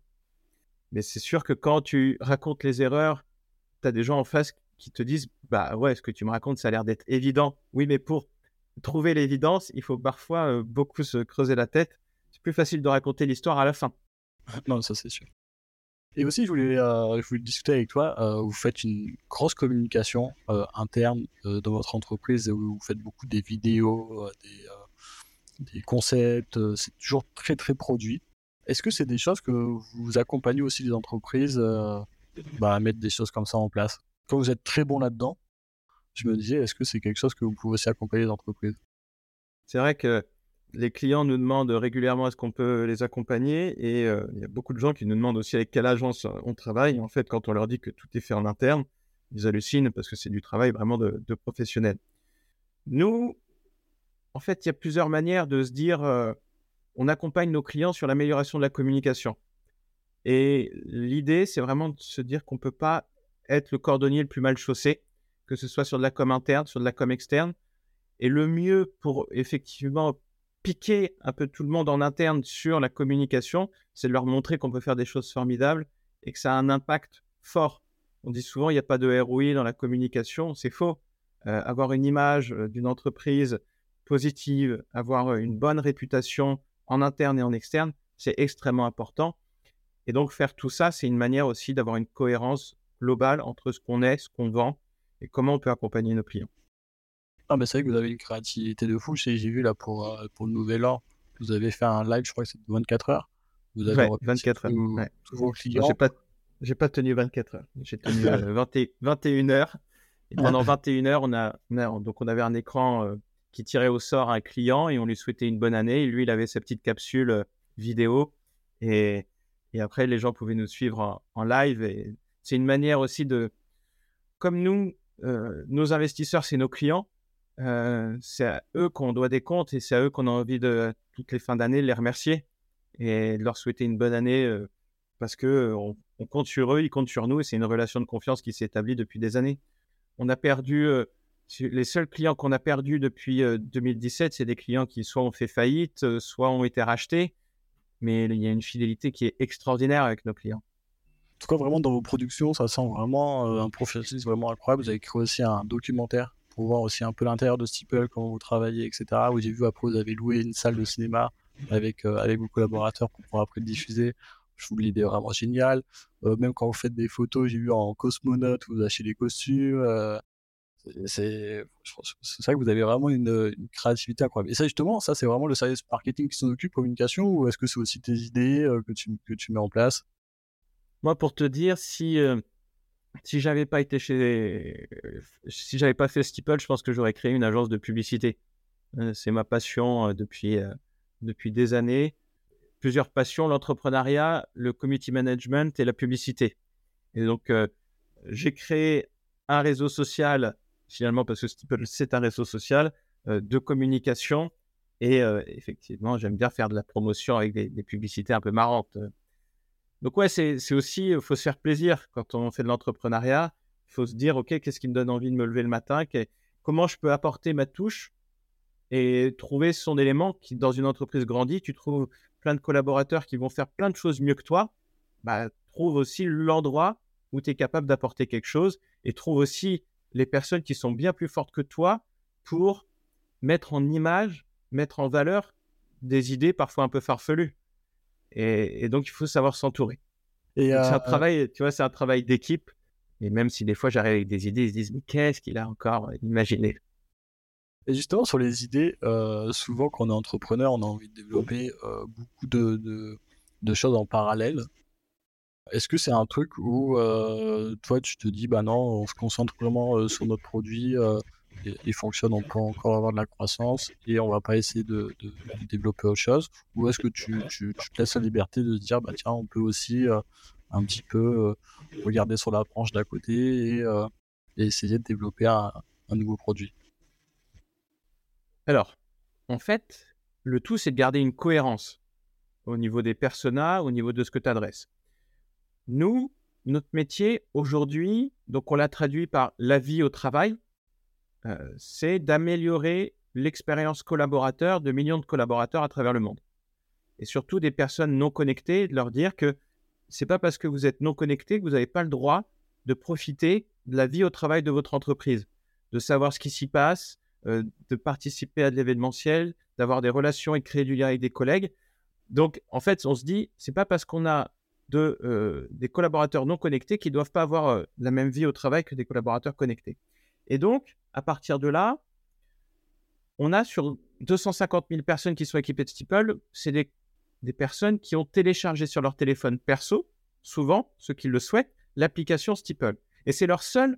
[SPEAKER 2] Mais c'est sûr que quand tu racontes les erreurs, tu as des gens en face qui te disent Bah ouais, ce que tu me racontes, ça a l'air d'être évident. Oui, mais pour trouver l'évidence, il faut parfois euh, beaucoup se creuser la tête. C'est plus facile de raconter l'histoire à la fin.
[SPEAKER 1] non, ça c'est sûr. Et aussi, je voulais, euh, je voulais discuter avec toi. Euh, vous faites une grosse communication euh, interne dans votre entreprise où vous faites beaucoup des vidéos, des, des, concepts. c'est toujours très très produit. Est-ce que c'est des choses que vous accompagnez aussi les entreprises bah, à mettre des choses comme ça en place? Quand vous êtes très bon là-dedans, je me disais, est-ce que c'est quelque chose que vous pouvez aussi accompagner les entreprises?
[SPEAKER 2] C'est vrai que les clients nous demandent régulièrement est-ce qu'on peut les accompagner et il y a beaucoup de gens qui nous demandent aussi avec quelle agence on travaille. En fait, quand on leur dit que tout est fait en interne, ils hallucinent parce que c'est du travail vraiment de, professionnel. Nous, en fait, il y a plusieurs manières de se dire on accompagne nos clients sur l'amélioration de la communication. Et l'idée, c'est vraiment de se dire qu'on ne peut pas être le cordonnier le plus mal chaussé, que ce soit sur de la com interne, sur de la com externe. Et le mieux pour effectivement piquer un peu tout le monde en interne sur la communication, c'est de leur montrer qu'on peut faire des choses formidables et que ça a un impact fort. On dit souvent il n'y a pas de ROI dans la communication, c'est faux. Euh, avoir une image euh, d'une entreprise positive, avoir euh, une bonne réputation en interne et en externe, c'est extrêmement important. Et donc faire tout ça, c'est une manière aussi d'avoir une cohérence globale entre ce qu'on est, ce qu'on vend et comment on peut accompagner nos clients.
[SPEAKER 1] Ah, mais c'est vrai que vous avez une créativité de fou. J'ai vu là pour, euh, pour le nouvel an, vous avez fait un live, je crois que c'était 24 heures.
[SPEAKER 2] Vous avez 24 heures. Tous, vos clients. J'ai pas, j'ai pas tenu 24 heures. J'ai tenu 21 euh, *laughs* heures. Et pendant 21 heures, on a, donc on avait un écran euh, qui tirait au sort un client et on lui souhaitait une bonne année. Et lui, il avait sa petite capsule vidéo. Et, et après, les gens pouvaient nous suivre en, live. Et c'est une manière aussi de, comme nous, nos investisseurs, c'est nos clients. C'est à eux qu'on doit des comptes et c'est à eux qu'on a envie de toutes les fins d'année les remercier et de leur souhaiter une bonne année parce que on, compte sur eux, ils comptent sur nous et c'est une relation de confiance qui s'est établie depuis des années. On a perdu les seuls clients qu'on a perdus depuis 2017, c'est des clients qui soit ont fait faillite, soit ont été rachetés, mais il y a une fidélité qui est extraordinaire avec nos clients.
[SPEAKER 1] En tout cas, vraiment dans vos productions, ça sent vraiment un professionnalisme vraiment incroyable. Vous avez créé aussi un documentaire voir aussi un peu l'intérieur de Steeple, comment vous travaillez, etc. Où j'ai vu après, vous avez loué une salle de cinéma avec, euh, avec vos collaborateurs pour pouvoir après le diffuser. Je trouve l'idée vraiment géniale. Euh, même quand vous faites des photos, j'ai vu en cosmonaute, vous achetez des costumes. Euh, c'est ça que vous avez vraiment une, créativité incroyable. Et ça, justement, ça, c'est vraiment le service marketing qui s'en occupe, communication, ou est-ce que c'est aussi tes idées que, tu, que tu mets en place?
[SPEAKER 2] Moi, pour te dire, si si j'avais pas été chez, si j'avais pas fait Steeple, je pense que j'aurais créé une agence de publicité. C'est ma passion depuis depuis des années. Plusieurs passions l'entrepreneuriat, le community management et la publicité. Et donc j'ai créé un réseau social finalement parce que Steeple c'est un réseau social de communication et effectivement j'aime bien faire de la promotion avec des publicités un peu marrantes. Donc ouais, c'est aussi, il faut se faire plaisir quand on fait de l'entrepreneuriat. Il faut se dire, OK, qu'est-ce qui me donne envie de me lever le matin? Comment je peux apporter ma touche et trouver son élément qui, dans une entreprise grandie, tu trouves plein de collaborateurs qui vont faire plein de choses mieux que toi. Bah, trouve aussi l'endroit où tu es capable d'apporter quelque chose et trouve aussi les personnes qui sont bien plus fortes que toi pour mettre en image, mettre en valeur des idées parfois un peu farfelues. Et, donc, il faut savoir s'entourer. C'est un euh, travail, tu vois, c'est un travail d'équipe. Et même si des fois j'arrive avec des idées, ils se disent, mais qu'est-ce qu'il a encore imaginé
[SPEAKER 1] Et justement, sur les idées, euh, souvent quand on est entrepreneur, on a envie de développer euh, beaucoup de, de, choses en parallèle. Est-ce que c'est un truc où toi tu te dis, bah non, on se concentre vraiment sur notre produit, il fonctionne, on peut encore avoir de la croissance et on va pas essayer de, développer autre chose Ou est-ce que tu, te laisses la liberté de dire, bah tiens, on peut aussi euh, un petit peu euh, regarder sur la branche d'à côté et, euh, essayer de développer un, nouveau produit?
[SPEAKER 2] Alors, en fait, le tout, c'est de garder une cohérence au niveau des personas, au niveau de ce que tu adresses. Nous, notre métier aujourd'hui, donc on l'a traduit par la vie au travail, c'est d'améliorer l'expérience collaborateur de millions de collaborateurs à travers le monde. Et surtout des personnes non connectées, de leur dire que c'est pas parce que vous êtes non connecté que vous n'avez pas le droit de profiter de la vie au travail de votre entreprise, de savoir ce qui s'y passe, euh, de participer à de l'événementiel, d'avoir des relations et créer du lien avec des collègues. Donc, en fait, on se dit, c'est pas parce qu'on a euh, des collaborateurs non connectés qu'ils doivent pas avoir la même vie au travail que des collaborateurs connectés. Et donc, à partir de là, on a sur 250 000 personnes qui sont équipées de Steeple, c'est des, personnes qui ont téléchargé sur leur téléphone perso, souvent, ceux qui le souhaitent, l'application Steeple. Et c'est leur seule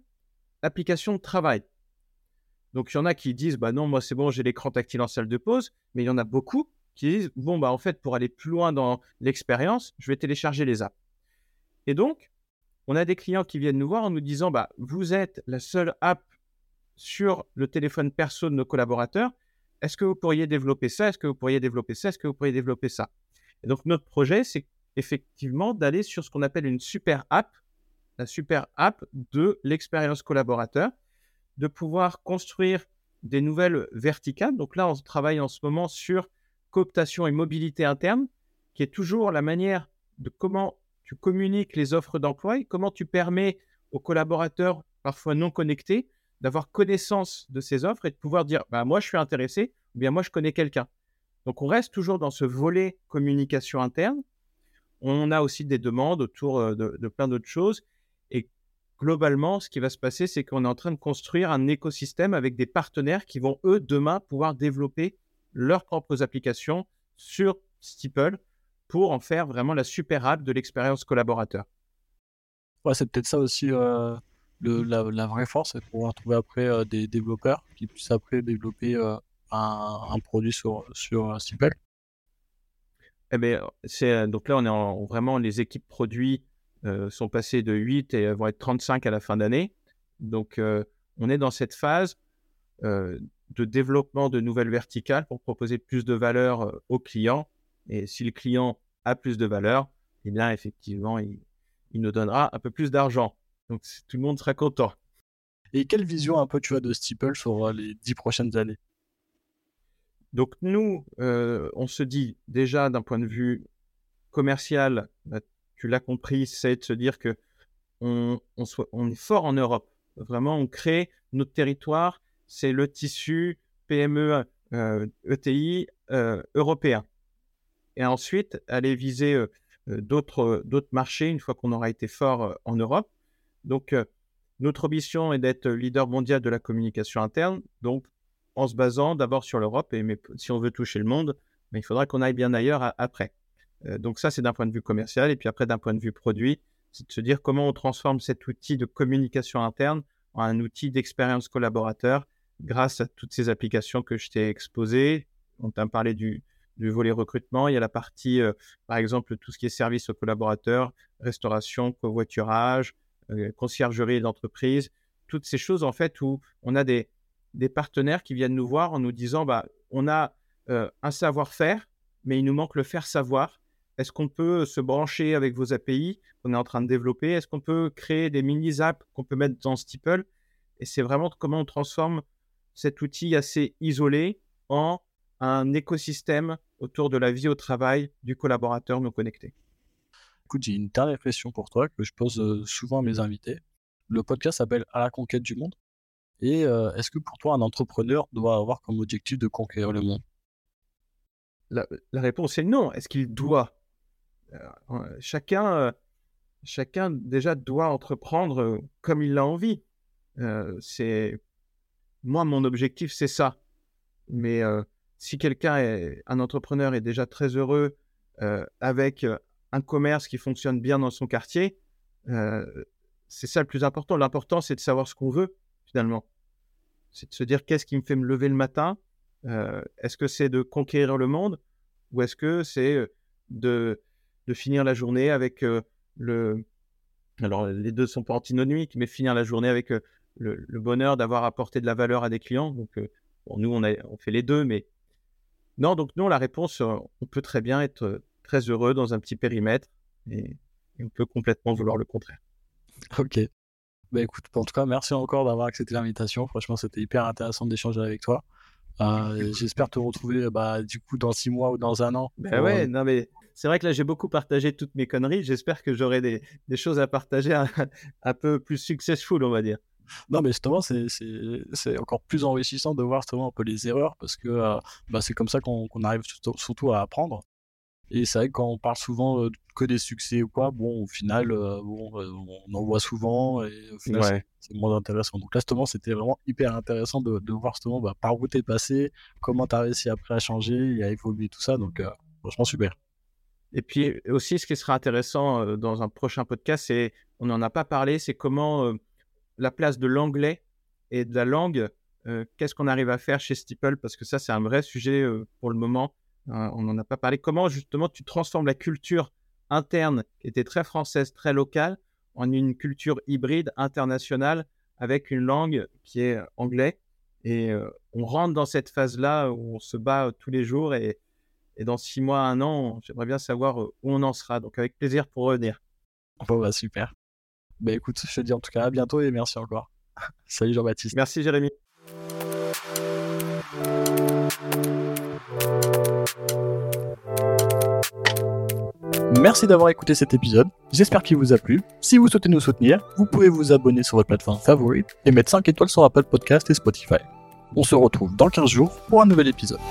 [SPEAKER 2] application de travail. Donc il y en a qui disent, bah non, moi c'est bon, j'ai l'écran tactile en salle de pause, mais il y en a beaucoup qui disent, bon, bah en fait, pour aller plus loin dans l'expérience, je vais télécharger les apps. Et donc, on a des clients qui viennent nous voir en nous disant, bah vous êtes la seule app sur le téléphone perso de nos collaborateurs. Est-ce que vous pourriez développer ça? Est-ce que vous pourriez développer ça? Est-ce que vous pourriez développer ça? Et donc, notre projet, c'est effectivement d'aller sur ce qu'on appelle une super app, la super app de l'expérience collaborateur, de pouvoir construire des nouvelles verticales. Donc là, on travaille en ce moment sur cooptation et mobilité interne, qui est toujours la manière de comment tu communiques les offres d'emploi et comment tu permets aux collaborateurs parfois non connectés d'avoir connaissance de ces offres et de pouvoir dire bah, moi je suis intéressé ou bien moi je connais quelqu'un. Donc on reste toujours dans ce volet communication interne. On a aussi des demandes autour euh, de, plein d'autres choses. Et globalement, ce qui va se passer, c'est qu'on est en train de construire un écosystème avec des partenaires qui vont, eux, demain, pouvoir développer leurs propres applications sur Steeple pour en faire vraiment la super app de l'expérience collaborateur.
[SPEAKER 1] C'est peut-être ça aussi. Euh, la, vraie force, c'est de pouvoir trouver après euh, des développeurs qui puissent après développer euh, un, produit sur, sur Steeple.
[SPEAKER 2] Eh bien, donc là, on est en, vraiment, les équipes produits euh, sont passées de 8 et vont être 35 à la fin d'année. Donc, on est dans cette phase de développement de nouvelles verticales pour proposer plus de valeur aux clients. Et si le client a plus de valeur, eh bien, effectivement, il nous donnera un peu plus d'argent. Donc tout le monde sera content.
[SPEAKER 1] Et quelle vision un peu tu as de Steeple sur euh, les dix prochaines années?
[SPEAKER 2] Donc nous, euh, on se dit déjà d'un point de vue commercial, bah, tu l'as compris, c'est de se dire que on, est fort en Europe. Vraiment, on crée notre territoire, c'est le tissu PME euh, ETI européen. Et ensuite, aller viser d'autres marchés une fois qu'on aura été fort en Europe. Donc, euh, notre ambition est d'être leader mondial de la communication interne, donc en se basant d'abord sur l'Europe, et mais si on veut toucher le monde, il faudra qu'on aille bien ailleurs après. Euh, donc ça, c'est d'un point de vue commercial, et puis après, d'un point de vue produit, c'est de se dire comment on transforme cet outil de communication interne en un outil d'expérience collaborateur grâce à toutes ces applications que je t'ai exposées. On t'a parlé du, du volet recrutement. Il y a la partie, euh, par exemple, tout ce qui est service aux collaborateurs, restauration, covoiturage, conciergerie d'entreprise, toutes ces choses en fait où on a des, des partenaires qui viennent nous voir en nous disant bah, on a euh, un savoir-faire, mais il nous manque le faire savoir. Est-ce qu'on peut se brancher avec vos API qu'on est en train de développer? Est-ce qu'on peut créer des mini-apps qu'on peut mettre dans Steeple? Et c'est vraiment comment on transforme cet outil assez isolé en un écosystème autour de la vie au travail du collaborateur non connecté.
[SPEAKER 1] J'ai une dernière question pour toi que je pose euh, souvent à mes invités. Le podcast s'appelle À la conquête du monde. Et euh, est-ce que pour toi, un entrepreneur doit avoir comme objectif de conquérir le monde?
[SPEAKER 2] La, réponse est non. Est-ce qu'il doit? Euh, chacun, chacun déjà doit entreprendre comme il l'a envie. c'est moi, mon objectif, c'est ça. Mais si quelqu'un est un entrepreneur est déjà très heureux avec un commerce qui fonctionne bien dans son quartier, euh, c'est ça le plus important. L'important, c'est de savoir ce qu'on veut finalement. C'est de se dire qu'est-ce qui me fait me lever le matin? est-ce que c'est de conquérir le monde ou est-ce que c'est de, de finir la journée avec le. Alors, les deux sont pas antinomiques, mais finir la journée avec le, bonheur d'avoir apporté de la valeur à des clients. Donc, nous, on, on fait les deux, mais non, donc non, la réponse, euh, on peut très bien être euh, très heureux dans un petit périmètre et, on peut complètement vouloir le contraire.
[SPEAKER 1] Ok. Bah écoute, en tout cas, merci encore d'avoir accepté l'invitation. Franchement, c'était hyper intéressant d'échanger avec toi. Euh, j'espère te retrouver bah, du coup dans six mois ou dans un an.
[SPEAKER 2] Ben ouais, non mais c'est vrai que là j'ai beaucoup partagé toutes mes conneries. J'espère que j'aurai des, choses à partager un, *laughs* un, peu plus successful, on va dire.
[SPEAKER 1] Non, mais justement, c'est encore plus enrichissant de voir justement un peu les erreurs parce que euh, bah, c'est comme ça qu'on arrive surtout à apprendre. Et c'est vrai que quand on parle souvent euh, que des succès ou quoi, bon, au final, euh, bon, on en voit souvent et au final, c'est moins intéressant. Donc là, justement, c'était vraiment hyper intéressant de, de voir justement bah, par où t'es passé, comment t'as réussi après à changer et à évoluer tout ça. Donc, franchement, super.
[SPEAKER 2] Et puis aussi, ce qui sera intéressant dans un prochain podcast, c'est, on n'en a pas parlé, c'est comment la place de l'anglais et de la langue, euh, qu'est-ce qu'on arrive à faire chez Steeple? Parce que ça, c'est un vrai sujet euh, pour le moment. Euh, on n'en a pas parlé. Comment justement tu transformes la culture interne, qui était très française, très locale, en une culture hybride, internationale, avec une langue qui est anglais? Et on rentre dans cette phase-là où on se bat tous les jours. Et, dans six mois, un an, j'aimerais bien savoir où on en sera. Donc avec plaisir pour revenir.
[SPEAKER 1] Bon, bah super. Bah écoute, je te dis en tout cas à bientôt et merci encore. *laughs* Salut Jean-Baptiste.
[SPEAKER 2] Merci Jérémy.
[SPEAKER 1] Merci d'avoir écouté cet épisode, j'espère qu'il vous a plu. Si vous souhaitez nous soutenir, vous pouvez vous abonner sur votre plateforme favorite et mettre 5 étoiles sur Apple Podcast et Spotify. On se retrouve dans 15 jours pour un nouvel épisode.